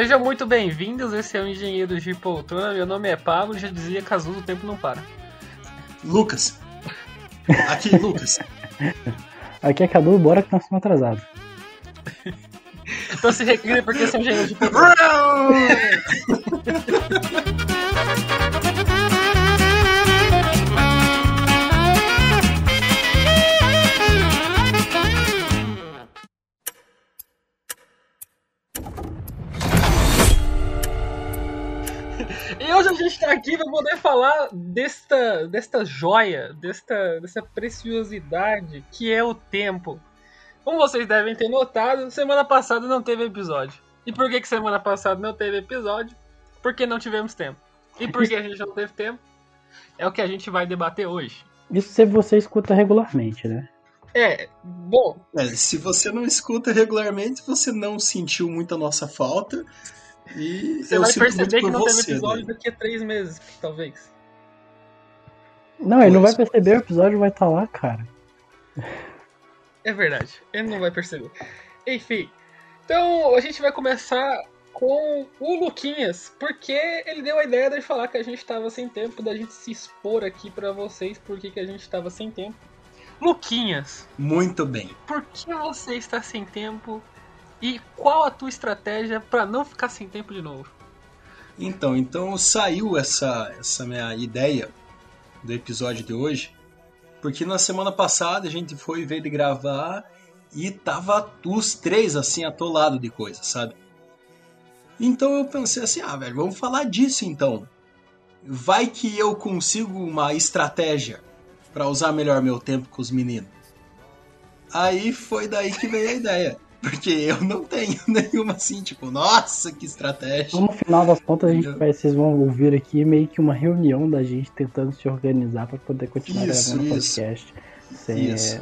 Sejam muito bem-vindos, esse é o Engenheiro de Poltrona, meu nome é Pablo, já dizia Cazulo, o tempo não para. Lucas. Aqui, Lucas. Aqui é Cadu, bora que nós estamos atrasados. então se recria porque esse é o Engenheiro de Poltrona. aqui para poder falar desta, desta joia, desta, dessa preciosidade que é o tempo. Como vocês devem ter notado, semana passada não teve episódio. E por que, que semana passada não teve episódio? Porque não tivemos tempo. E por que a gente não teve tempo? É o que a gente vai debater hoje. Isso se você escuta regularmente, né? É, bom. É, se você não escuta regularmente, você não sentiu muito a nossa falta. E Você eu vai sinto muito perceber que não teve você, episódio né? daqui a três meses, talvez. Não, ele não vai Pois. perceber, o episódio vai estar lá, cara. É verdade, ele não vai perceber. Enfim, então a gente vai começar com o Luquinhas, porque ele deu a ideia de falar que a gente estava sem tempo, da gente se expor aqui pra vocês porque que a gente estava sem tempo. Luquinhas, Muito bem. por que você está sem tempo e qual a tua estratégia pra não ficar sem tempo de novo? Então, então saiu essa, essa minha ideia do episódio de hoje, porque na semana passada a gente foi ver de gravar e tava os três assim atolados de coisa, sabe? Então eu pensei assim, ah, velho, vamos falar disso então. Vai que eu consigo uma estratégia pra usar melhor meu tempo com os meninos. Aí foi daí que veio a ideia. Porque eu não tenho nenhuma assim, tipo, nossa, que estratégia. Então, no final das contas, a gente vai, vocês vão ouvir aqui meio que uma reunião da gente tentando se organizar pra poder continuar Isso, gravando o isso. podcast. Sem Isso.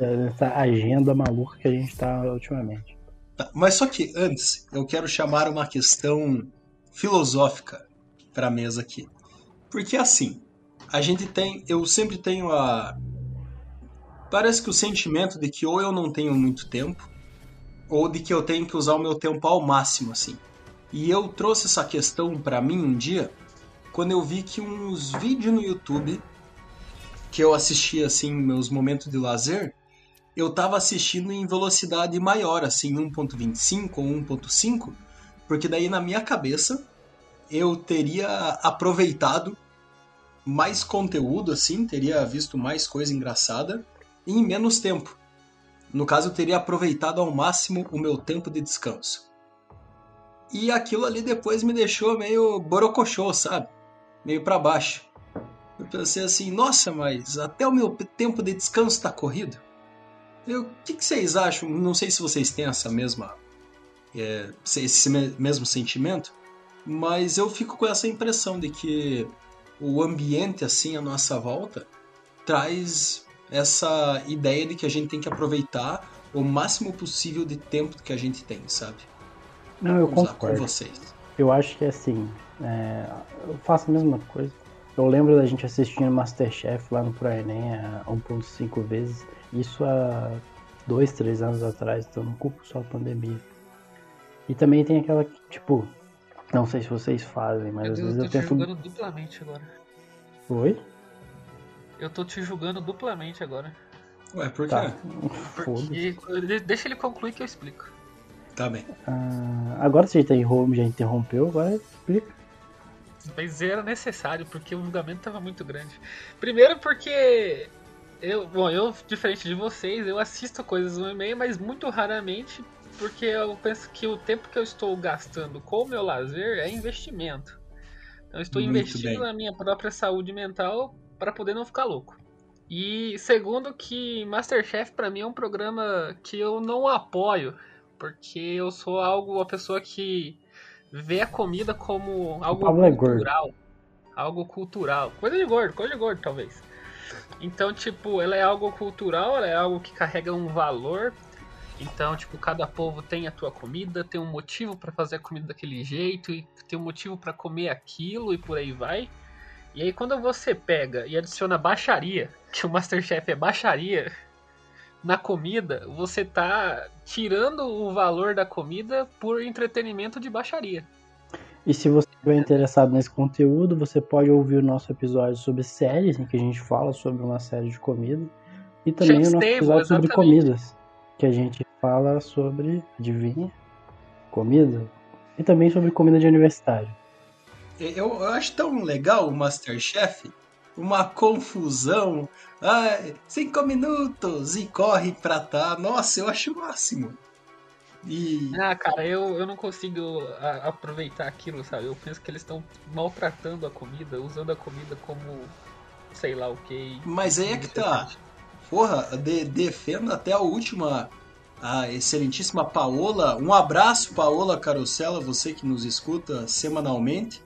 é, essa agenda maluca que a gente tá ultimamente. Tá, mas só que antes, eu quero chamar uma questão filosófica para a mesa aqui. Porque assim, a gente tem, eu sempre tenho a parece que o sentimento de que ou eu não tenho muito tempo, ou de que eu tenho que usar o meu tempo ao máximo assim. E eu trouxe essa questão para mim um dia quando eu vi que uns vídeos no YouTube que eu assistia assim meus momentos de lazer, eu tava assistindo em velocidade maior, assim, 1.25 ou 1.5, porque daí na minha cabeça eu teria aproveitado mais conteúdo, assim, teria visto mais coisa engraçada em menos tempo. No caso, eu teria aproveitado ao máximo o meu tempo de descanso. E aquilo ali depois me deixou meio borocochô, sabe? Meio pra baixo. Eu pensei assim, nossa, mas até o meu tempo de descanso tá corrido. O que, que vocês acham? Não sei se vocês têm essa mesma. é, esse me- mesmo sentimento, mas eu fico com essa impressão de que o ambiente, assim, à nossa volta, traz essa ideia de que a gente tem que aproveitar o máximo possível de tempo que a gente tem, sabe? Não, eu Vamos lá, com concordo. vocês. Eu acho que assim, é, eu faço a mesma coisa. Eu lembro da gente assistindo Masterchef lá no ProEnem a 1.5 vezes. Isso há dois, três anos atrás, então não culpo só a pandemia. E também tem aquela, que, tipo, não sei se vocês fazem, mas Meu às Deus, vezes eu eu tô te tento. duplamente agora. Oi? Eu tô te julgando duplamente agora. Ué, por quê? Tá. Foda-se. Porque, de- deixa ele concluir que eu explico. Tá bem. Ah, agora você já interrom- já interrompeu, agora explica. Mas era necessário, porque o julgamento tava muito grande. Primeiro porque eu, bom, eu, diferente de vocês, eu assisto coisas no e-mail, mas muito raramente, porque eu penso que o tempo que eu estou gastando com o meu lazer é investimento. Então eu estou Muito investindo bem. na minha própria saúde mental para poder não ficar louco. E segundo que Masterchef pra mim é um programa que eu não apoio, porque eu sou algo uma pessoa que vê a comida como algo Pablo é cultural, algo cultural, coisa de gordo, coisa de gordo talvez. Então, tipo, ela é algo cultural, ela é algo que carrega um valor. Então, tipo, cada povo tem a tua comida, tem um motivo pra fazer a comida daquele jeito e tem um motivo pra comer aquilo e por aí vai. E aí quando você pega e adiciona baixaria, que o Masterchef é baixaria, na comida, você tá tirando o valor da comida por entretenimento de baixaria. E se você estiver interessado nesse conteúdo, você pode ouvir o nosso episódio sobre séries, em que a gente fala sobre uma série de comida. E também Chef's o nosso Table, episódio sobre comidas, que a gente fala sobre, adivinha, comida. E também sobre comida de aniversário. Eu, eu acho tão legal o Masterchef, uma confusão. Ai, cinco minutos e corre pra tá. Nossa, eu acho o máximo. E Ah, cara, eu, eu não consigo a- aproveitar aquilo, sabe? Eu penso que eles estão maltratando a comida, usando a comida como sei lá o que. Mas aí é que tá. Porra, de, defendo até a última, a excelentíssima Paola. Um abraço, Paola Carosella, você que nos escuta semanalmente.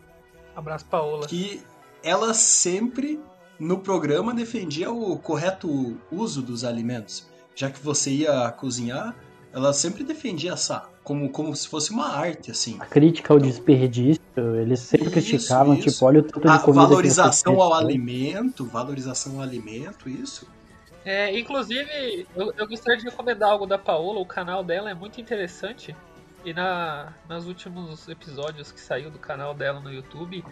Abraço, Paola. Que ela sempre no programa defendia o correto uso dos alimentos. Já que você ia cozinhar, ela sempre defendia essa como, como se fosse uma arte, assim. A crítica ao desperdício, eles sempre Isso, criticavam, isso. tipo, olha o tanto de A comida valorização que ao você alimento, valorização ao alimento, isso. É, inclusive, eu, eu gostaria de recomendar algo da Paola, o canal dela é muito interessante. E na, nos últimos episódios que saiu do canal dela no YouTube,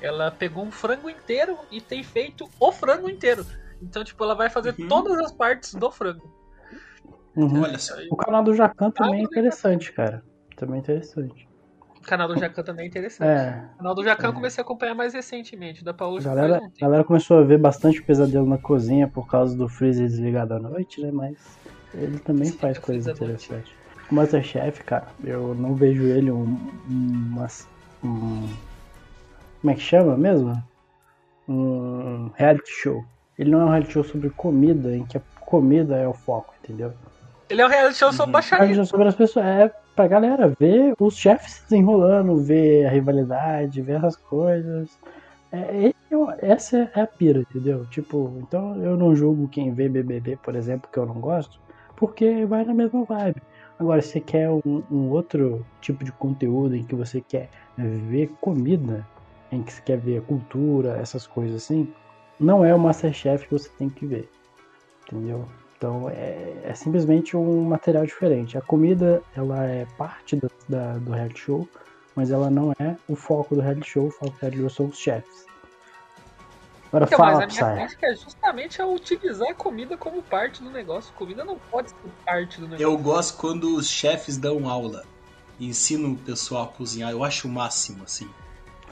ela pegou um frango inteiro e tem feito o frango inteiro. Então, tipo, ela vai fazer Uhum. todas as partes do frango. Uhum. Olha só. O canal do Jacan também é Ah, interessante, cara. Também é interessante. O canal do Jacan também é interessante. É, O canal do Jacan É. eu comecei a acompanhar mais recentemente. Da Paola galera, a galera começou a ver bastante pesadelo na cozinha por causa do freezer desligado à noite, né? Mas ele também Sim, faz é coisas interessantes. Masterchef, cara, eu não vejo ele um, um, umas- um- Como é que chama mesmo? Um reality show. Ele não é um reality show sobre comida, em que a comida é o foco, entendeu? Ele é um reality show sobre Uhum. baixaria. Reality show sobre as pessoas. É pra galera ver os chefes se desenrolando, ver a rivalidade, ver essas coisas. É, é essa é a pira, entendeu? Tipo, então eu não julgo quem vê BBB, por exemplo, que eu não gosto, porque vai na mesma vibe. Agora, se você quer um, um outro tipo de conteúdo em que você quer ver comida, em que você quer ver cultura, essas coisas assim, não é o Masterchef que você tem que ver, entendeu? Então é, é simplesmente um material diferente. A comida ela é parte do, da- do reality show, mas ela não é o foco do reality show. O foco do reality show são os chefs. Agora Então, fala, mas a minha crítica é justamente a utilizar a comida como parte do negócio. Comida não pode ser parte do negócio. Eu gosto quando os chefes dão aula, ensinam o pessoal a cozinhar. Eu acho o máximo, assim.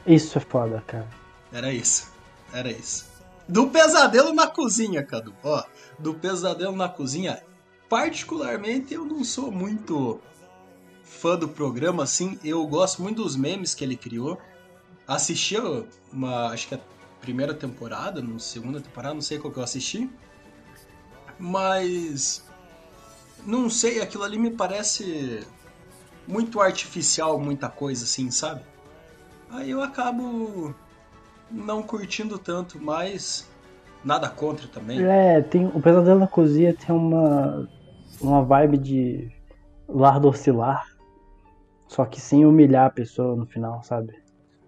Isso é foda, cara. Era isso. Era isso. Do pesadelo na cozinha, Cadu. Ó, do pesadelo na cozinha. Particularmente, eu não sou muito fã do programa, assim. Eu gosto muito dos memes que ele criou. Assisti uma, acho que a primeira temporada, não segunda temporada, não sei qual que eu assisti. Mas não sei, aquilo ali me parece muito artificial, muita coisa assim, sabe? Aí eu acabo não curtindo tanto, mas nada contra também. É, tem o pesadelo na cozinha tem uma uma vibe de lar oscilar, só que sem humilhar a pessoa no final, sabe?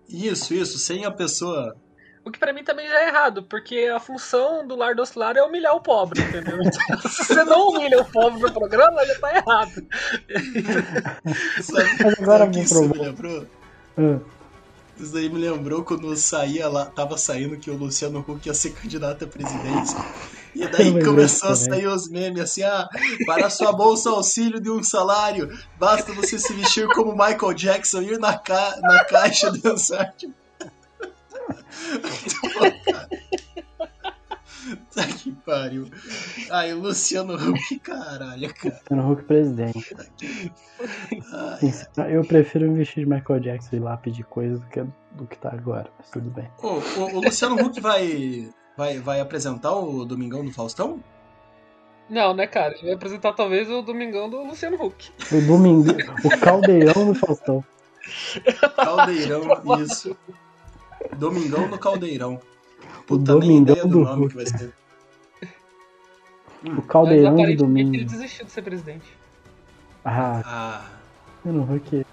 Isso, isso, sem a pessoa. O que pra mim também já é errado, porque a função do lar do oscilar é humilhar o pobre, entendeu? Então, se você não humilha o pobre no programa, já tá errado. Sabe, Mas agora sabe isso me lembrou? Ah, Isso daí me lembrou quando saía lá, tava saindo que o Luciano Huck ia ser candidato à presidência. E daí começou a sair os memes assim, ah, para sua bolsa auxílio de um salário, basta você se vestir como Michael Jackson e ir na, ca na caixa dançar. Tipo... Tá que pariu. Ai, o Luciano Huck, caralho, cara. Luciano Huck presidente. Ai, Eu prefiro me vestir de Michael Jackson e lá pedir coisas do que, do que tá agora, mas tudo bem. Ô, o, o Luciano Huck vai, vai, vai apresentar o Domingão do Faustão? Não, né, cara? Ele vai apresentar talvez o Domingão do Luciano Huck. O domingo, o caldeirão do Faustão. Caldeirão, isso. Domingão no Caldeirão. Puta, O nem Domingão ideia do do nome que vai ser. O caldeirão do aparentemente ele domingo. desistiu de ser presidente. Ah, Ah, Luciano Huck.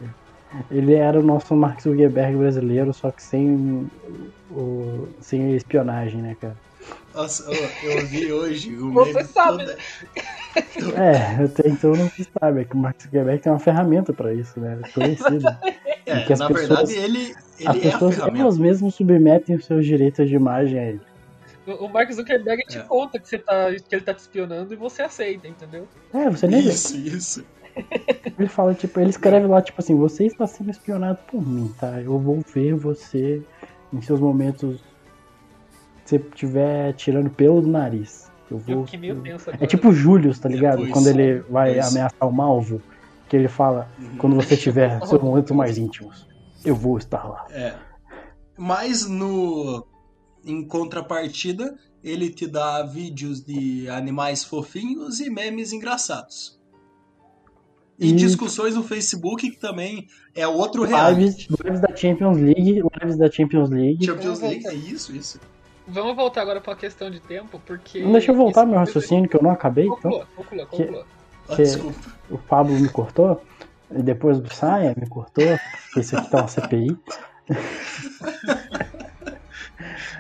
Ele era o nosso Mark Zuckerberg brasileiro, só que sem o sem espionagem, né, cara? Nossa, eu, eu vi hoje o Você meme sabe. toda- É, até então não se sabe. É que o Mark Zuckerberg tem uma ferramenta pra isso, né? Conhecido. É, que as na pessoas- verdade, ele, As ele é a pessoas ferramenta. elas mesmas submetem os seus direitos de imagem a ele. O Mark Zuckerberg te É. conta que, você tá, que ele tá te espionando e você aceita, entendeu? É, você nem vê. Isso, isso. Ele fala, tipo, ele escreve lá, tipo assim, você está sendo espionado por mim, tá? Eu vou ver você em seus momentos. Se você estiver tirando pelo do nariz. Eu Eu vou. agora. É tipo o Július, tá ligado? pois, Quando ele vai ameaçar o Malvo, que ele fala, Uhum. quando você tiver seus momentos mais íntimos, eu vou estar lá. É. Mas no em contrapartida, ele te dá vídeos de animais fofinhos e memes engraçados. E, E- discussões no Facebook, que também é outro reality. Lives, lives da Champions League, lives da Champions League. Champions League, é isso, isso. Vamos voltar agora pra uma questão de tempo, porque. Não deixa eu voltar isso- meu raciocínio, que eu não acabei, então. Conclua, conclua, Que- conclua. Ah, Que- Desculpa. O Pablo me cortou, e depois o Saia me cortou, porque isso aqui tá uma CPI.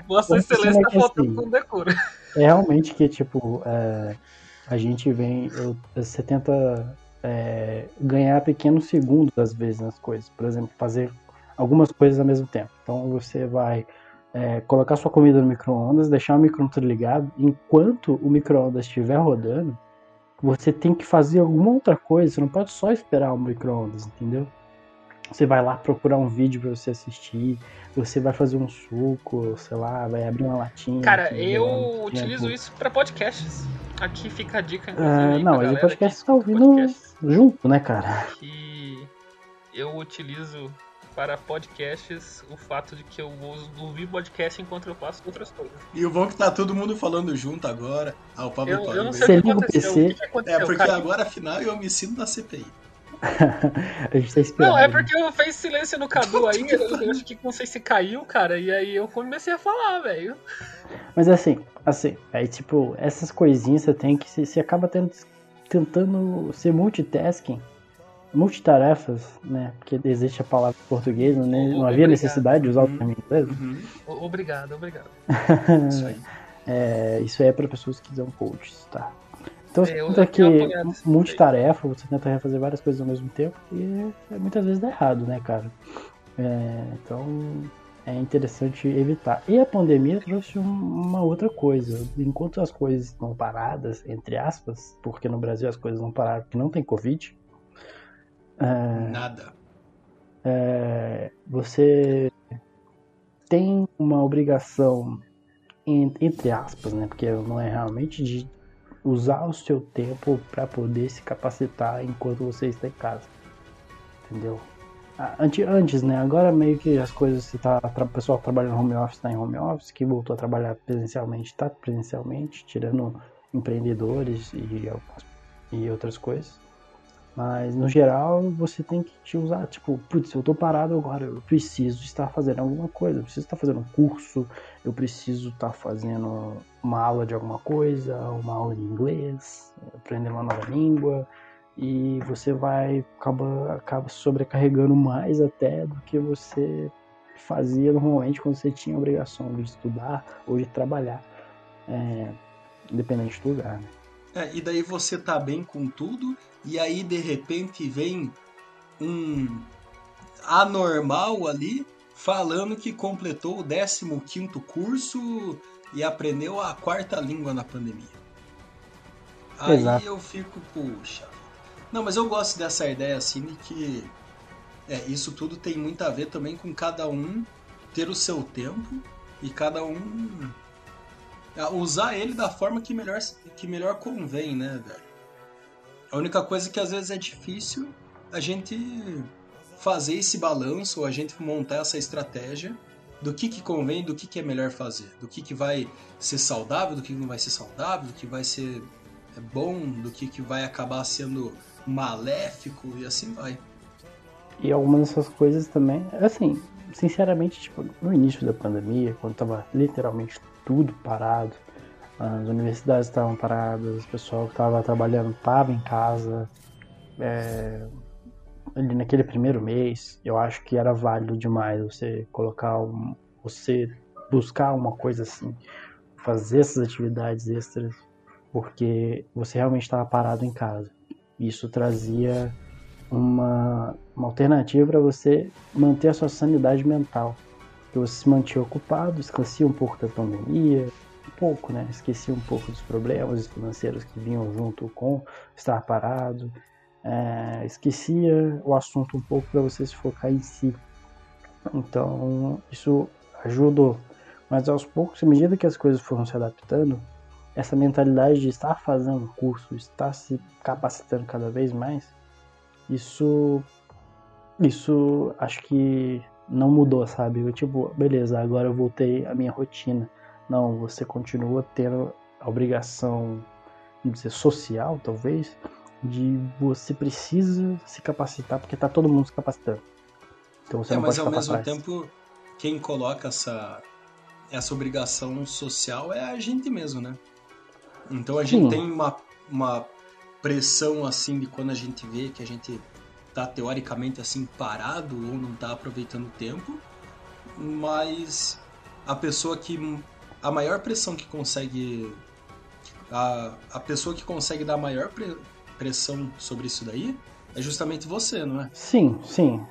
Vossa Excelência tá é faltando com decoro. É realmente que, tipo, é, a gente vem. eu- você tenta é, ganhar pequenos segundos, às vezes, nas coisas. Por exemplo, fazer algumas coisas ao mesmo tempo. Então você vai é, colocar sua comida no micro-ondas, deixar o micro-ondas ligado. Enquanto o micro-ondas estiver rodando, você tem que fazer alguma outra coisa. Você não pode só esperar o micro-ondas, entendeu? Você vai lá procurar um vídeo pra você assistir, você vai fazer um suco, sei lá, vai abrir uma latinha. Cara, eu demora muito utilizo tempo. isso pra podcasts. Aqui fica a dica. Ah, não, mas o podcast tá escuta ouvindo junto, né, cara? Que eu utilizo para podcasts o fato de que eu uso ouvir podcast enquanto eu faço outras coisas. E o bom é que tá todo mundo falando junto agora. Ah, o Pablo Eu, parou, eu não sei o que aconteceu. PC. O que aconteceu? É, porque cara? agora, afinal, eu me sinto na CPI. a gente tá esperando. Não, é porque eu fiz silêncio no Cadu aí, eu, eu acho que não sei se caiu, cara, e aí eu comecei a falar, velho. Mas assim, assim, aí tipo, essas coisinhas você tem que. Você, você acaba tendo, tentando ser multitasking, multitarefas, né? Porque existe a palavra em português, não, né? não havia Obrigado. necessidade de usar o Uhum. termo em inglês. Uhum. O- Obrigado, obrigado. Isso aí. É, isso aí é para pessoas que são coaches, tá? Então você É, tenta que multitarefa, você tenta fazer várias coisas ao mesmo tempo e é, muitas vezes dá errado, né, cara? É, então é interessante evitar. E a pandemia trouxe um- uma outra coisa. Enquanto as coisas estão paradas, entre aspas, porque no Brasil as coisas não pararam porque não tem Covid, é, Nada. é, você tem uma obrigação, en- entre aspas, né? Porque não é realmente de usar o seu tempo para poder se capacitar enquanto você está em casa. Entendeu? Ah, ante- Antes, né? Agora meio que as coisas, se tá, o pessoal que trabalha no home office está em home office, quem voltou a trabalhar presencialmente está presencialmente, tirando empreendedores e, e outras coisas. Mas no geral você tem que te usar, tipo, putz, eu tô parado agora, eu preciso estar fazendo alguma coisa, eu preciso estar fazendo um curso, eu preciso estar fazendo uma aula de alguma coisa, uma aula de inglês, aprender uma nova língua, e você vai acaba, acaba sobrecarregando mais até do que você fazia normalmente quando você tinha a obrigação de estudar ou de trabalhar, é, independente do lugar. Né? É, e daí você tá bem com tudo, e aí de repente vem um anormal ali falando que completou o 15 curso e aprendeu a quarta língua na pandemia. Aí Exato. eu fico, puxa. Não, mas eu gosto dessa ideia assim de que é, isso tudo tem muito a ver também com cada um ter o seu tempo e cada um usar ele da forma que melhor, que melhor convém, né, velho? A única coisa que às vezes é difícil a gente fazer esse balanço, ou a gente montar essa estratégia do que, que convém, do que, que é melhor fazer, do que, que vai ser saudável, do que não vai ser saudável, do que vai ser é, bom, do que, que vai acabar sendo maléfico e assim vai. E algumas dessas coisas também, assim, sinceramente, tipo, no início da pandemia, quando tava literalmente tudo parado, as universidades estavam paradas, o pessoal que tava trabalhando tava em casa, é, ali naquele primeiro mês, eu acho que era válido demais você colocar um, você buscar uma coisa assim, fazer essas atividades extras porque você realmente estava parado em casa. Isso trazia uma, uma alternativa para você manter a sua sanidade mental. Que você se mantinha ocupado, esquecia um pouco da pandemia, um pouco, né? Esquecia um pouco dos problemas financeiros que vinham junto com estar parado. É, esquecia o assunto um pouco para você se focar em si. Então, isso ajudou. Mas aos poucos, à medida que as coisas foram se adaptando, essa mentalidade de estar fazendo curso, estar se capacitando cada vez mais, isso isso acho que não mudou, sabe? Eu, tipo, beleza, agora eu voltei à minha rotina. Não, você continua tendo a obrigação, vamos dizer, social, talvez, de você precisa se capacitar, porque tá todo mundo se capacitando. Então você é, não mas pode ao mesmo tempo, quem coloca essa, essa obrigação social é a gente mesmo, né? Então a gente Sim. tem uma, uma pressão assim de quando a gente vê que a gente tá teoricamente assim parado ou não tá aproveitando o tempo, mas a pessoa que a maior pressão que consegue a, a pessoa que consegue dar a maior pre, pressão sobre isso daí é justamente você, não é? Sim, sim.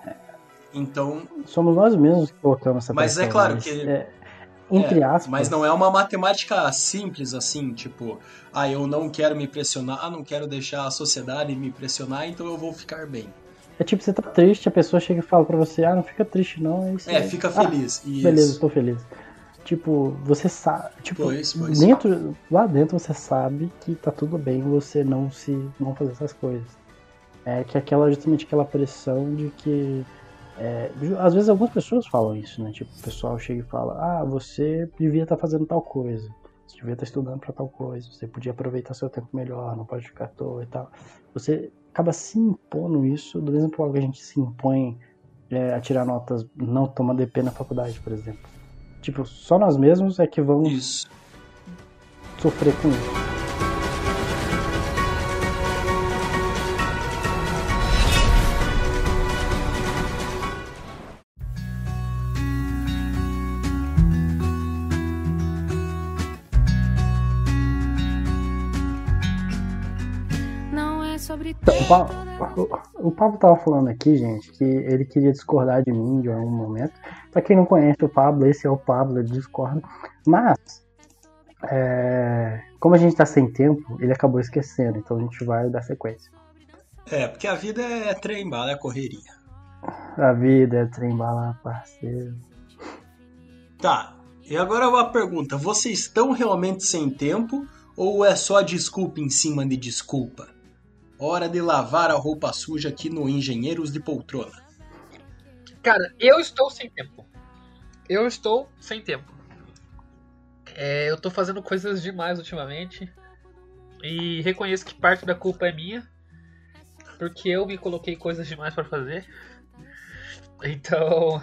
Então somos nós mesmos que colocamos essa mas é pressão. Mas é claro que é, entre é, aspas. Mas não é uma matemática simples assim, tipo, ah, eu não quero me pressionar, não quero deixar a sociedade me pressionar, então eu vou ficar bem. É tipo, você tá triste, a pessoa chega e fala pra você, ah, não fica triste não, é isso. É, fica feliz. Ah, beleza, estou feliz. Tipo, você sabe, tipo, pois, pois. dentro, lá dentro você sabe que tá tudo bem você não se, não fazer essas coisas. É que aquela, justamente aquela pressão de que é, às vezes algumas pessoas falam isso, né? Tipo, o pessoal chega e fala: Ah, você devia estar tá fazendo tal coisa, você devia estar tá estudando para tal coisa, você podia aproveitar seu tempo melhor, não pode ficar à toa e tal. Você acaba se impondo isso, do mesmo modo que a gente se impõe é, a tirar notas, não tomar DP na faculdade, por exemplo. Tipo, só nós mesmos é que vamos isso. sofrer com isso. O, Pablo tava falando aqui, gente, que ele queria discordar de mim de algum momento. Pra quem não conhece o Pablo, esse é o Pablo, ele discorda. Mas, é, como a gente tá sem tempo, ele acabou esquecendo, então a gente vai dar sequência. É, porque a vida é trem bala, é correria. A vida é trem bala, parceiro. Tá, e agora uma pergunta: vocês estão realmente sem tempo ou é só desculpa em cima de desculpa? Hora de lavar a roupa suja aqui no Engenheiros de Poltrona. Cara, eu estou sem tempo. Eu estou sem tempo. É, eu tô fazendo coisas demais ultimamente. E reconheço que parte da culpa é minha. Porque eu me coloquei coisas demais para fazer. Então.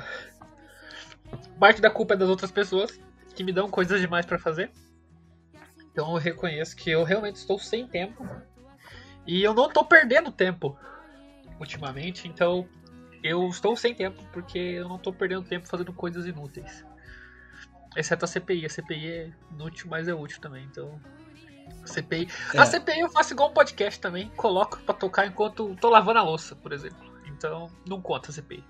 Parte da culpa é das outras pessoas que me dão coisas demais para fazer. Então eu reconheço que eu realmente estou sem tempo e eu não tô perdendo tempo ultimamente, então eu estou sem tempo porque eu não tô perdendo tempo fazendo coisas inúteis. Exceto a CPI. A CPI é inútil, mas é útil também, então. A CPI. É. A CPI eu faço igual um podcast também, coloco para tocar enquanto tô lavando a louça, por exemplo. Então não conta a CPI.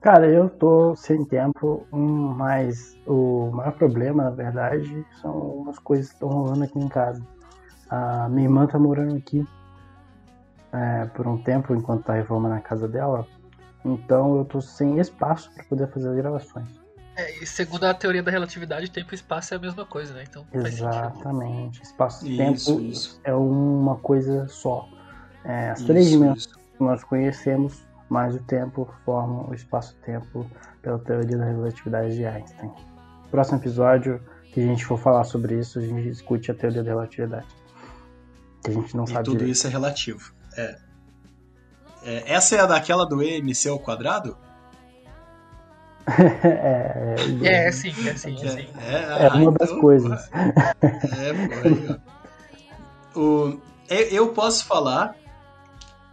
Cara, eu tô sem tempo, mas o maior problema, na verdade, são as coisas que estão rolando aqui em casa. A minha irmã tá morando aqui é, por um tempo enquanto tá reformando a casa dela. Então eu tô sem espaço para poder fazer as gravações. É, e segundo a teoria da relatividade, tempo e espaço é a mesma coisa, né? Então Exatamente. Espaço e tempo isso. é uma coisa só. É, as isso, três dimensões que nós conhecemos, mais o tempo, formam o espaço-tempo pela teoria da relatividade de Einstein. Próximo episódio que a gente for falar sobre isso, a gente discute a teoria da relatividade. Que a gente não e sabe. tudo direito. isso é relativo. É. é. Essa é a daquela do EMC ao quadrado? é, é, é, sim, é sim, é, sim. É, é ah, uma então, das coisas. É, foi. o, eu posso falar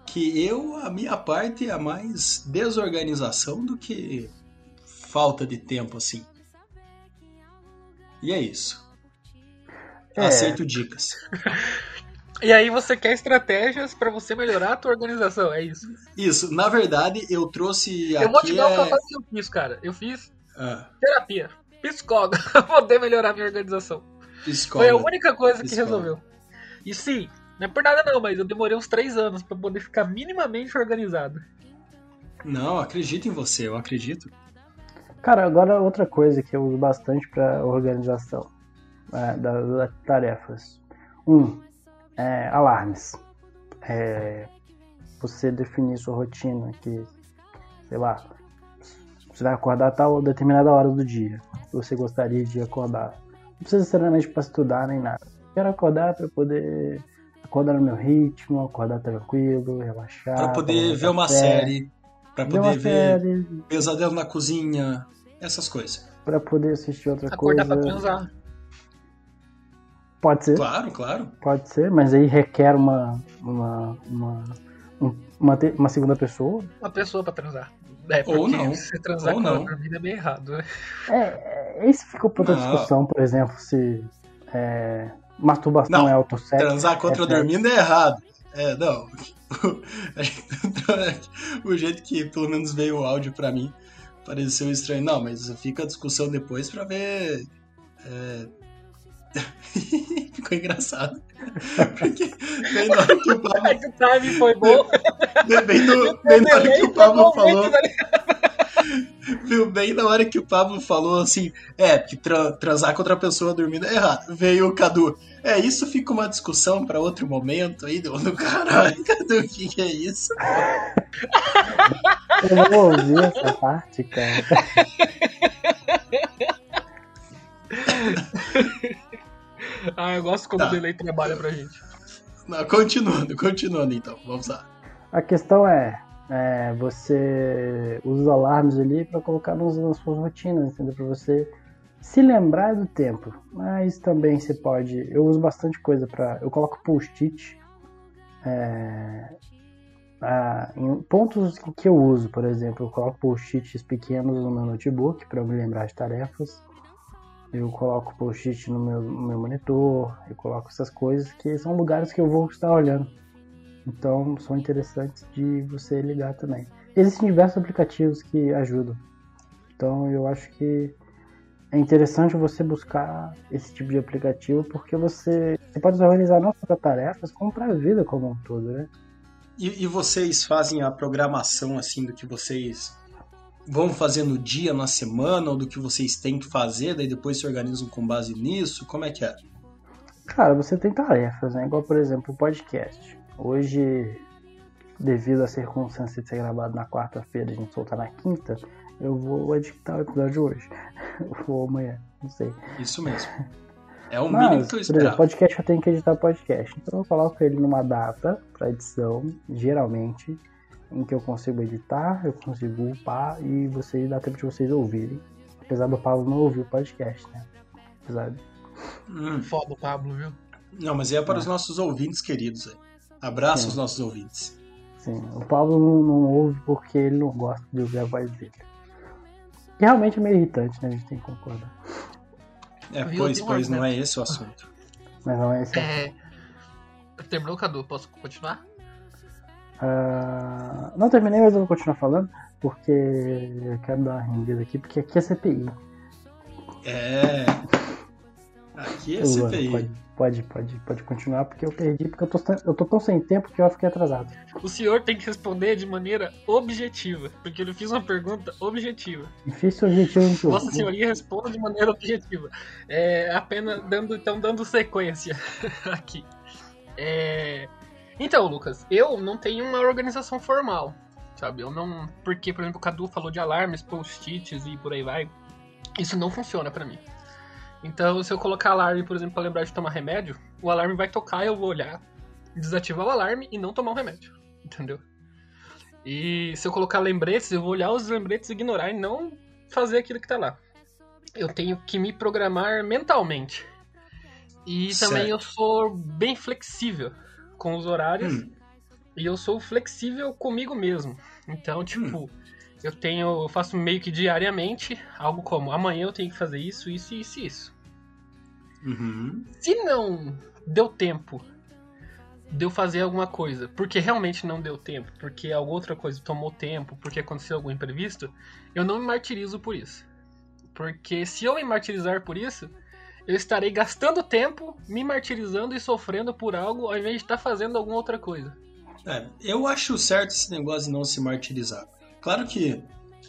que eu, a minha parte, é mais desorganização do que falta de tempo, assim. E é isso. É. Aceito dicas. E aí você quer estratégias pra você melhorar a tua organização, é isso. Isso, na verdade, eu trouxe eu vou aqui te dar o que eu é... faço que eu fiz, cara. Eu fiz Ah, terapia, psicóloga, pra poder melhorar a minha organização. psicóloga. Foi a única coisa que Psicóloga. resolveu. E sim, não é por nada não, mas eu demorei uns três anos pra poder ficar minimamente organizado. Não, acredito em você, eu acredito. Cara, agora outra coisa que eu uso bastante para organização é, das, das tarefas. Um, é, alarmes. É, você definir sua rotina, que, sei lá, você vai acordar a tal determinada hora do dia que você gostaria de acordar. Não precisa necessariamente para estudar nem nada. Quero acordar para poder acordar no meu ritmo, acordar tranquilo, relaxar. Pra poder ver uma série, pra ver poder uma ver série, Pesadelo na Cozinha, essas coisas. pra poder assistir outra Acordar coisa. pra transar. Pode ser. Claro, claro. Pode ser, mas aí requer uma uma uma, um- uma, uma segunda pessoa. Uma pessoa pra transar. É, Ou não. se transar Ou com não. dormindo é meio errado, né? É, é isso ficou pra outra Não. discussão, por exemplo, se é, masturbação Não, é autosexo. Transar contra é dormindo é errado. É, não. o jeito que pelo menos veio o áudio pra mim pareceu estranho. Não, mas fica a discussão depois pra ver. é, Ficou engraçado. Porque bem na hora que o Pablo, É que o timing foi bom. bem, no- bem na hora que o Pablo falou, né? viu? Bem na hora que o Pablo falou assim, é, que tra- transar com outra pessoa dormindo é errado. Veio o Cadu. É, isso fica uma discussão pra outro momento aí, do do caralho. Cadu, o que, que é isso? Eu vou ouvir essa parte, cara. Ah, eu gosto como Tá. o delay trabalha pra gente. Não, continuando, continuando então, vamos lá. A questão é, é, você usa os alarmes ali pra colocar nos, nas suas rotinas, entendeu? Pra você se lembrar do tempo. Mas também você pode. Eu uso bastante coisa pra. Eu coloco post-it. é, ah, em pontos que eu uso, por exemplo, eu coloco post-its pequenos no meu notebook para eu me lembrar de tarefas. Eu coloco post-it no meu, no meu monitor, eu coloco essas coisas que são lugares que eu vou estar olhando. Então são interessantes de você ligar também. Existem diversos aplicativos que ajudam. Então eu acho que é interessante você buscar esse tipo de aplicativo porque você, você pode organizar não só para tarefas, como para a vida como um todo, né? E, e vocês fazem a programação assim do que vocês vão fazer no dia, na semana, ou do que vocês têm que fazer, daí depois se organizam com base nisso? Como é que é? Cara, você tem tarefas, né? Igual, por exemplo, o podcast. Hoje, devido à circunstância de ser gravado na quarta-feira e a gente soltar na quinta, eu vou editar o episódio hoje. Ou amanhã, não sei. Isso mesmo. É o mínimo Mas, que eu por exemplo, esperava. podcast eu tenho que editar podcast. Então eu coloco ele numa data para edição, geralmente, em que eu consigo editar, eu consigo upar e vocês dá tempo de vocês ouvirem. Apesar do Paulo não ouvir o podcast, né? Apesar de... Hum, Foda o Pablo, viu? não, mas é para os nossos ouvintes queridos. aí. Abraço Sim. aos nossos ouvintes. Sim, o Paulo não, não ouve porque ele não gosta de ouvir a voz dele. E realmente é meio irritante, né? A gente tem que concordar. É, pois, pois, não é esse o assunto. Mas não é esse. É. Terminou, Cadu? Posso continuar? Ah, não terminei, mas eu vou continuar falando, porque eu quero dar uma rendida aqui, porque aqui é CPI. É. Aqui é Eu- CPI. Pode, pode, pode, pode continuar, porque eu perdi, porque eu tô, eu tô tão sem tempo que eu fiquei atrasado. O senhor tem que responder de maneira objetiva, porque ele fez uma pergunta objetiva. Difícil objetivo em tudo. Vossa senhoria responda de maneira objetiva. É apenas dando, então dando sequência aqui. É, Então, Lucas, eu não tenho uma organização formal, sabe? Eu não, porque por exemplo, o Cadu falou de alarmes, post-its e por aí vai. Isso não funciona pra mim. Então, se eu colocar alarme, por exemplo, pra lembrar de tomar remédio, o alarme vai tocar, eu vou olhar, desativar o alarme e não tomar o remédio, entendeu? E se eu colocar lembretes, eu vou olhar os lembretes e ignorar e não fazer aquilo que tá lá. Eu tenho que me programar mentalmente. E também Certo. eu sou bem flexível com os horários Hum, e eu sou flexível comigo mesmo. Então, tipo, eu tenho, eu faço meio que diariamente algo como amanhã eu tenho que fazer isso, isso, isso, e isso. Uhum. Se não deu tempo de eu fazer alguma coisa, porque realmente não deu tempo, porque alguma outra coisa tomou tempo, porque aconteceu algum imprevisto, eu não me martirizo por isso. Porque se eu me martirizar por isso, eu estarei gastando tempo me martirizando e sofrendo por algo ao invés de estar fazendo alguma outra coisa. É, eu acho certo esse negócio de não se martirizar. Claro que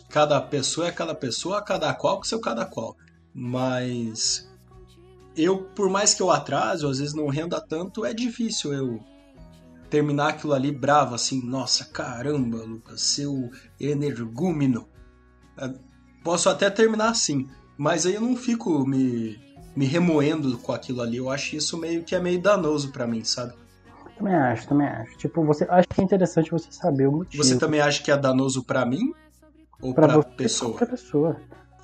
cada pessoa é cada pessoa, cada qual com seu cada qual. Mas eu, por mais que eu atrase, às vezes não renda tanto, é difícil eu terminar aquilo ali bravo, assim, nossa, caramba, Lucas, seu energúmeno. É, posso até terminar assim, mas aí eu não fico me, me remoendo com aquilo ali. Eu acho isso meio que é meio danoso para mim, sabe? Também acho, também acho. Tipo, você acho que é interessante você saber o motivo. Você também acha que é danoso para mim? Ou pra pra, você, pessoa? qualquer pessoa.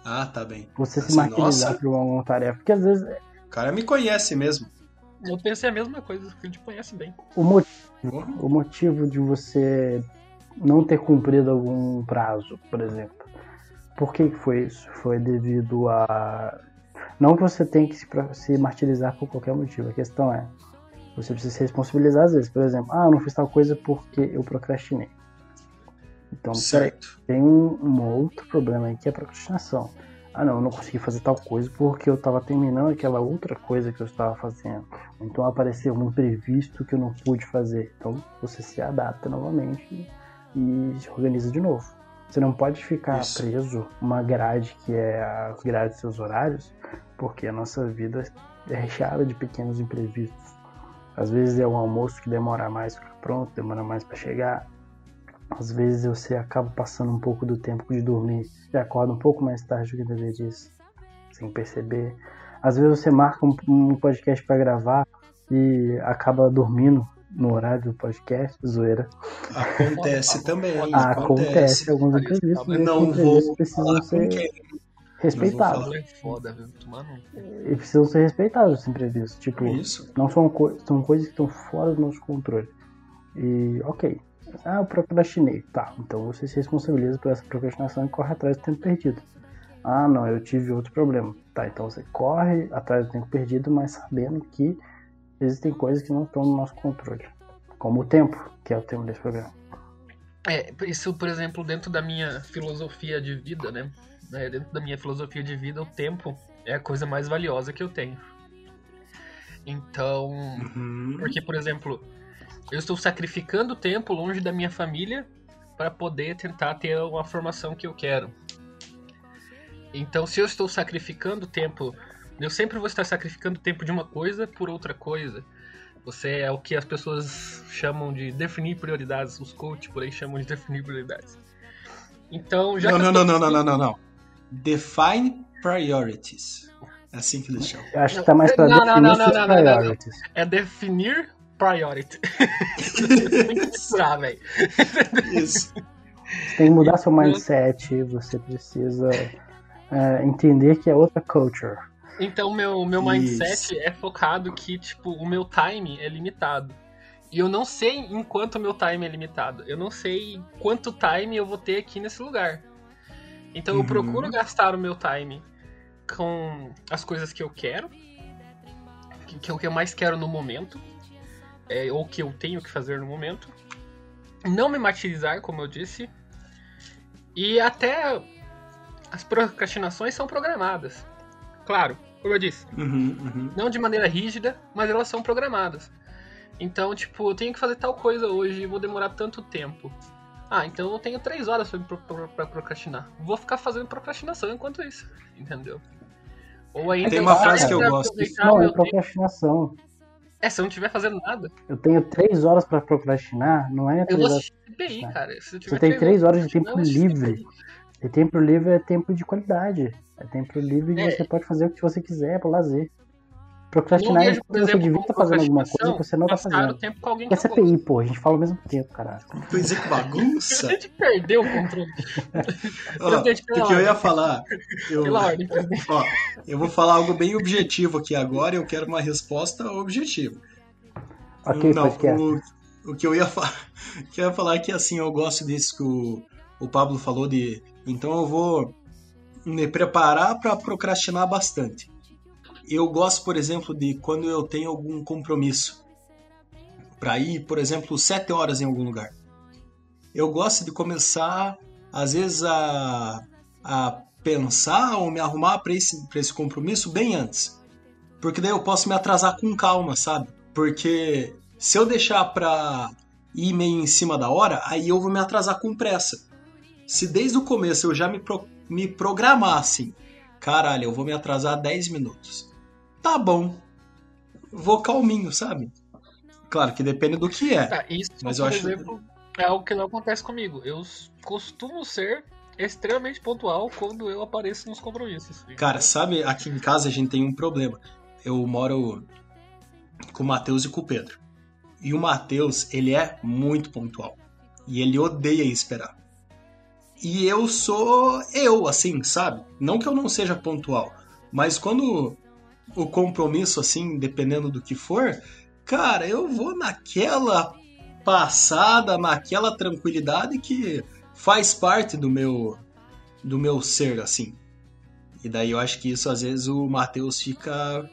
Ah, tá bem. Você se Assim, martirizar nossa. por uma tarefa. Porque às vezes O cara me conhece mesmo. Eu pensei a mesma coisa, que ele conhece bem. o motivo, Porra. o motivo de você não ter cumprido algum prazo, por exemplo. Por que foi isso? Foi devido a. Não que você tem que se, se martirizar por qualquer motivo. A questão é. Você precisa se responsabilizar às vezes. Por exemplo, ah, eu não fiz tal coisa porque eu procrastinei. Então, Certo. tem um, um outro problema aí que é a procrastinação. Ah, não, eu não consegui fazer tal coisa porque eu estava terminando aquela outra coisa que eu estava fazendo. Então apareceu um imprevisto que eu não pude fazer. Então você se adapta novamente e se organiza de novo. Você não pode ficar Isso. preso uma grade que é as grades dos seus horários, porque a nossa vida é recheada de pequenos imprevistos. Às vezes é um almoço que demora mais para pronto, demora mais para chegar. Às vezes você acaba passando um pouco do tempo de dormir e acorda um pouco mais tarde do que deveria, sem perceber. Às vezes você marca um, um podcast para gravar e acaba dormindo no horário do podcast, zoeira. Acontece também. Ah, acontece alguns Mas imprevistos, eu e Não vou precisam falar com ser respeitados. falar. É foda, viu? Cu. E precisam ser respeitados os imprevistos. Tipo, Isso. não são, co são coisas que estão fora do nosso controle. E, ok. Ah, eu procrastinei. Tá, então você se responsabiliza por essa procrastinação e corre atrás do tempo perdido. Ah, não, eu tive outro problema. Tá, então você corre atrás do tempo perdido, mas sabendo que existem coisas que não estão no nosso controle. Como o tempo, que é o tema desse programa. É, isso, por exemplo, dentro da minha filosofia de vida, né? É, dentro da minha filosofia de vida, o tempo é a coisa mais valiosa que eu tenho. Então, Uhum. porque, por exemplo, eu estou sacrificando tempo longe da minha família para poder tentar ter uma formação que eu quero. Então, se eu estou sacrificando tempo, eu sempre vou estar sacrificando tempo de uma coisa por outra coisa. Você é o que as pessoas chamam de definir prioridades, os coaches por aí chamam de definir prioridades. Então, já Não, que não, não, não, não, não, não, não. Define priorities. É assim que eles chamam. Eu acho que tá mais pra Não, não, definir não, não, não, não, não. priorities. é definir priority. Tem que misturar, velho. Isso. Você tem que mudar seu mindset, você precisa é, entender que é outra culture. Então, meu, meu Isso. mindset é focado que, tipo, o meu time é limitado. E eu não sei em quanto o meu time é limitado. Eu não sei quanto time eu vou ter aqui nesse lugar. Então eu Uhum. procuro gastar o meu time com as coisas que eu quero, que, que é o que eu mais quero no momento, é, ou que eu tenho que fazer no momento. Não me martirizar, como eu disse. E até as procrastinações são programadas. Claro, como eu disse, Uhum, uhum. não de maneira rígida, mas elas são programadas. Então, tipo, eu tenho que fazer tal coisa hoje e vou demorar tanto tempo. Ah, então eu tenho três horas pra, pra, pra- pra procrastinar. Vou ficar fazendo procrastinação enquanto isso, entendeu? Ou ainda Tem uma frase que eu gosto. Não, é tempo. procrastinação. É, se eu não estiver fazendo nada, Eu tenho três horas pra procrastinar, não é eu três vou horas. assistir CPI, cara. Se eu tiver Você tem três horas de tempo livre. E tempo livre é tempo de qualidade. É tempo livre que É. você pode fazer o que você quiser para lazer. Não Procrastinar é quando você devia estar fazendo alguma coisa que você não tá o fazendo. tempo com alguém Que é que. CPI, pô, a gente fala ao mesmo tempo, caralho. Pois é, que A bagunça. gente perdeu o controle. Ó, que eu ia falar. Eu, Pela ordem, presidente. ó, eu vou falar algo bem objetivo aqui agora e eu quero uma resposta objetiva. Ok, Não, podcast. o, o que eu ia falar, o que eu ia falar é que assim, eu gosto disso que o, o Pablo falou de, então eu vou me preparar para procrastinar bastante. eu gosto, por exemplo, de quando eu tenho algum compromisso para ir, por exemplo, sete horas em algum lugar. Eu gosto de começar, às vezes, a, a pensar ou me arrumar para esse, esse compromisso bem antes. Porque daí eu posso me atrasar com calma, sabe? Porque se eu deixar pra ir meio em cima da hora, aí eu vou me atrasar com pressa. Se desde o começo eu já me, pro, me programar assim, caralho, eu vou me atrasar 10 minutos. Tá bom. Vou calminho, sabe? Claro que depende do que é. Tá, isso, mas eu acho- exemplo, é algo que não acontece comigo. Eu costumo ser extremamente pontual quando eu apareço nos compromissos. Cara, sabe, aqui em casa a gente tem um problema. Eu moro com o Matheus e com o Pedro. E o Matheus, ele é muito pontual. E ele odeia esperar. E eu sou eu, assim, sabe? Não que eu não seja pontual, mas quando o compromisso, assim, dependendo do que for, cara, eu vou naquela passada, naquela tranquilidade que faz parte do meu do meu ser, assim. E daí eu acho que isso às vezes o Matheus fica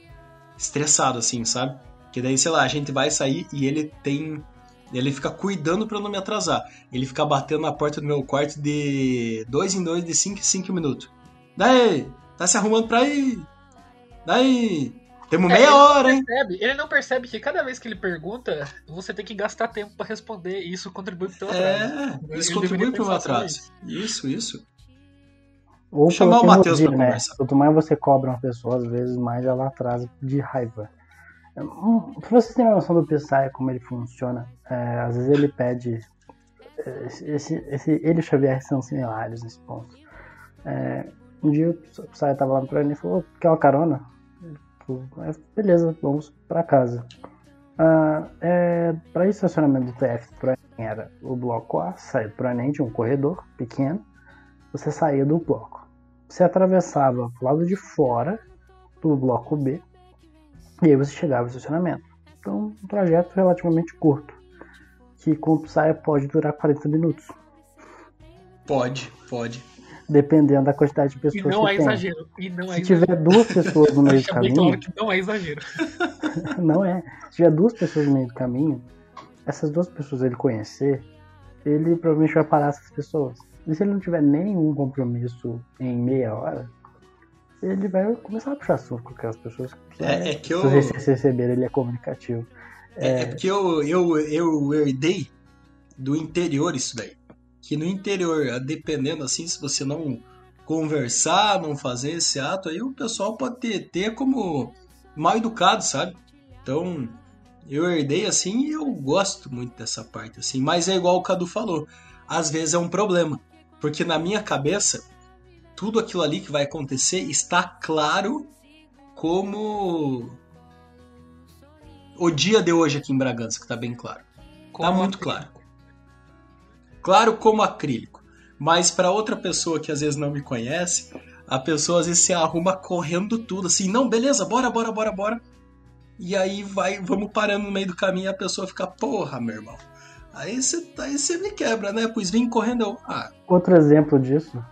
estressado, assim, sabe? Que daí, sei lá, a gente vai sair e ele tem. Ele fica cuidando pra eu não me atrasar. Ele fica batendo na porta do meu quarto de dois em dois, de 5 em 5 minutos. Daí, tá se arrumando pra ir. Daí, temos É, meia ele hora, hein? Percebe? Ele não percebe que cada vez que ele pergunta, você tem que gastar tempo pra responder e isso contribui pro teu atraso. É, Ele isso deveria contribui pro meu atraso. Isso, isso. Ou Chamar o Matheus pra né? conversar. Quanto mais você cobra uma pessoa, às vezes mais ela atrasa de raiva. Pra vocês terem uma noção do Psy, como ele funciona, é, às vezes ele pede. é, Esse, esse, ele e o Xavier são similares nesse ponto. É, um dia o Psy tava lá pra ele e falou: Quer uma carona? "É, Beleza, vamos pra casa. Ah, é, para estacionamento do TF pro Enem era o bloco A, sair pro Enem de um corredor pequeno, você saía do bloco. Você atravessava pro lado de fora do bloco B e aí você chegava ao estacionamento. Então, um trajeto relativamente curto, que com o Psy pode durar 40 minutos, Pode, pode. dependendo da quantidade de E pessoas não que é tem. exagero. E não é Se exagero. tiver duas pessoas no meio do caminho, claro que não é exagero. Não é. Se tiver duas pessoas no meio do caminho, essas duas pessoas ele conhecer, ele provavelmente vai parar essas pessoas. E se ele não tiver nenhum compromisso em meia hora, ele vai começar a puxar assunto com aquelas pessoas. que É, é que Se eu. vocês perceberem, ele é comunicativo. É, é porque eu, eu, eu herdei do interior isso daí. Que no interior, dependendo assim, se você não conversar, não fazer esse ato, aí o pessoal pode ter, ter como mal educado, sabe? Então, eu herdei assim e eu gosto muito dessa parte, assim. Mas é igual o Cadu falou, às vezes é um problema. Porque na minha cabeça, tudo aquilo ali que vai acontecer está claro como o dia de hoje aqui em Bragança, que tá bem claro. Como muito acrílico. claro. Claro como acrílico. Mas para outra pessoa que às vezes não me conhece, a pessoa às vezes se arruma correndo tudo, assim, não, beleza, bora, bora, bora, bora. E aí vai, vamos parando no meio do caminho e a pessoa fica, porra, meu irmão. Aí você aí você me quebra, né? Pois vim correndo, eu, ah, Outro exemplo disso,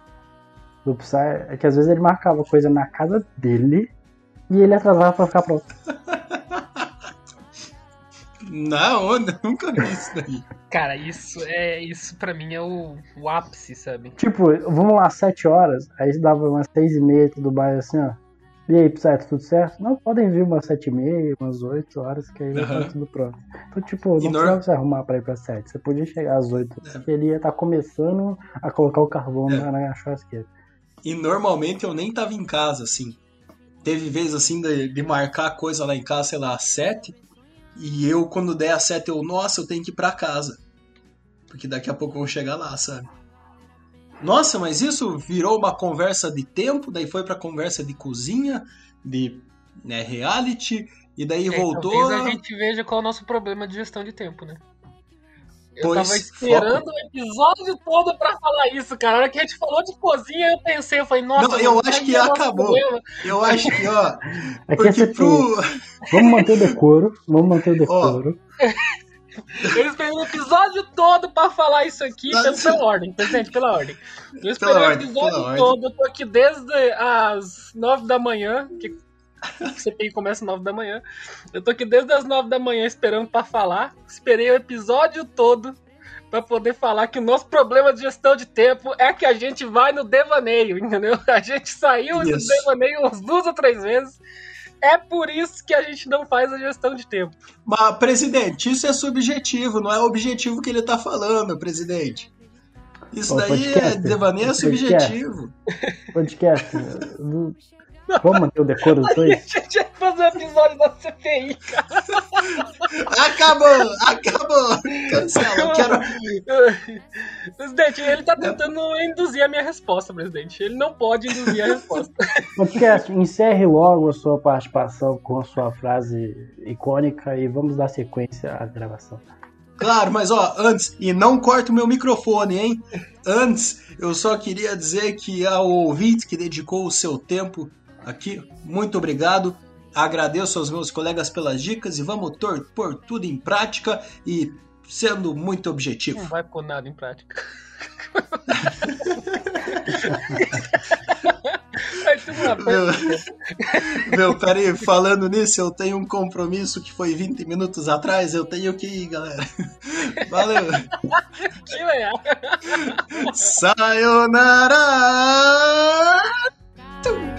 do Psy, é que às vezes ele marcava coisa na casa dele e ele atrasava pra ficar pronto. na onda, nunca vi isso daí. Cara, isso é isso para mim é o, o ápice, sabe? Tipo, vamos lá, sete horas, aí dava umas seis e meia, tudo mais assim, ó. E aí, Psy, tá tudo certo? Não, podem vir umas sete e meia, umas oito horas, que aí vai Aham. estar tudo pronto. Então, tipo, não E nor- precisava se arrumar pra ir pra sete. Você podia chegar às oito, É. porque ele ia estar começando a colocar o carvão É. na, na churrasqueira. E normalmente eu nem tava em casa, assim. Teve vezes assim de, de marcar coisa lá em casa, sei lá, às sete. E eu, quando der às sete, eu, nossa, eu tenho que ir pra casa. Porque daqui a pouco eu vou chegar lá, sabe? Nossa, mas isso virou uma conversa de tempo, daí foi pra conversa de cozinha, de né, reality, e daí É, voltou. Talvez a gente veja qual é o nosso problema de gestão de tempo, né? Eu Pois, tava esperando o episódio todo pra falar isso, cara. A hora que a gente falou de cozinha, eu pensei, eu falei, nossa, Não, eu mano, acho que é acabou. problema. Eu acho que, ó, Aqui é porque CPI. pro. Vamos manter o decoro, vamos manter o decoro. Eu esperei o episódio todo pra falar isso aqui, Não, sim. pela ordem, presente, pela ordem. Eu esperei Pela o ordem, episódio pela ordem. todo, eu tô aqui desde as nove da manhã, que CPI começa às 9 da manhã. Eu tô aqui desde as 9 da manhã esperando para falar. Esperei o episódio todo para poder falar que o nosso problema de gestão de tempo é que a gente vai no devaneio, entendeu? A gente saiu do devaneio umas duas ou três vezes. É por isso que a gente não faz a gestão de tempo. Mas, presidente, isso é subjetivo, não é o objetivo que ele tá falando, presidente. Isso daí é podcast, é devaneio é subjetivo. Podcast. Vamos manter o decoro dos dois? A gente vai fazer um episódio da CPI, cara. Acabou! Acabou! Cancela, quero... Presidente, ele tá tentando induzir a minha resposta, presidente. Ele não pode induzir a resposta. Podcast, encerre logo a sua participação com a sua frase icônica e vamos dar sequência à gravação. Claro, mas ó, antes, e não corta o meu microfone, hein? Antes, eu só queria dizer que ao ouvinte que dedicou o seu tempo aqui, muito obrigado. Agradeço aos meus colegas pelas dicas e vamos pôr tudo em prática e sendo muito objetivo. Não vai pôr nada em prática. meu, meu, peraí, falando nisso, eu tenho um compromisso que foi 20 minutos atrás, eu tenho que ir, galera. Valeu. Que legal. Sayonara! Segura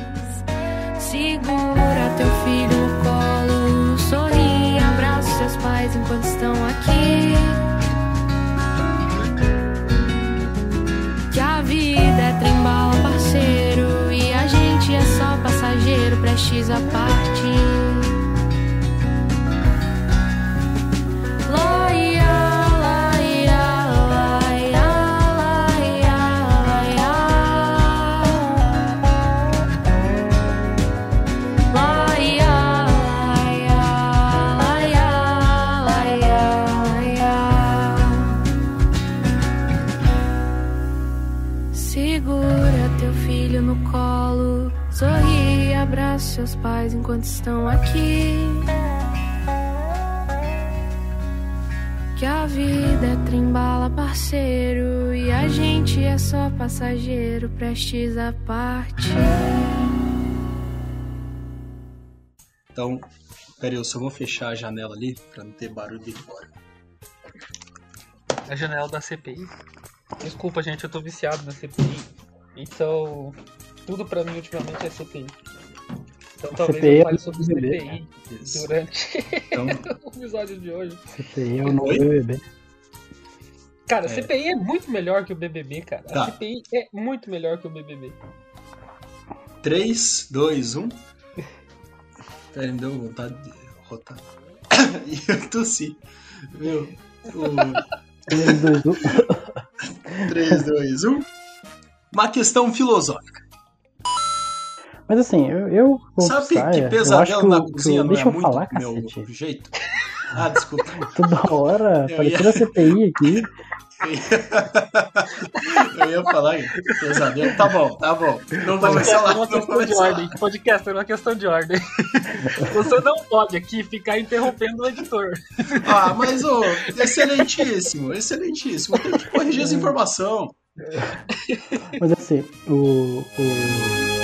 prestes a pais enquanto estão aqui. Que a vida é trembala, parceiro, e a gente é só passageiro, prestes a partir. Então, peraí, eu só vou fechar a janela ali pra não ter barulho de fora. A janela da CPI. Desculpa, gente, eu tô viciado na CPI. Então, tudo pra mim ultimamente é CPI. Então talvez CPI eu fale sobre CPI durante então... o episódio de hoje. CPI é o novo BBB. Cara, é. CPI é muito melhor que o BBB, cara. Tá. A CPI é muito melhor que o BBB. 3, 2, 1. Pera, me deu vontade de rotar. e eu tossi. Meu, o... 3, 2, 1. 3, 2, 1. Uma questão filosófica. Mas assim, eu. eu Sabe que pesadelo na cozinha não é muito falar, meu cacete. jeito? Ah, desculpa. Toda hora, parecendo ia... a CPI aqui. eu ia falar pesadelo. Tá bom, tá bom. Não vamos falar. É uma questão de ordem. Podcast é uma questão de ordem. Você não pode aqui ficar interrompendo o editor. Ah, mas, ô, excelentíssimo, excelentíssimo. Tem que corrigir essa informação. Mas assim, o... o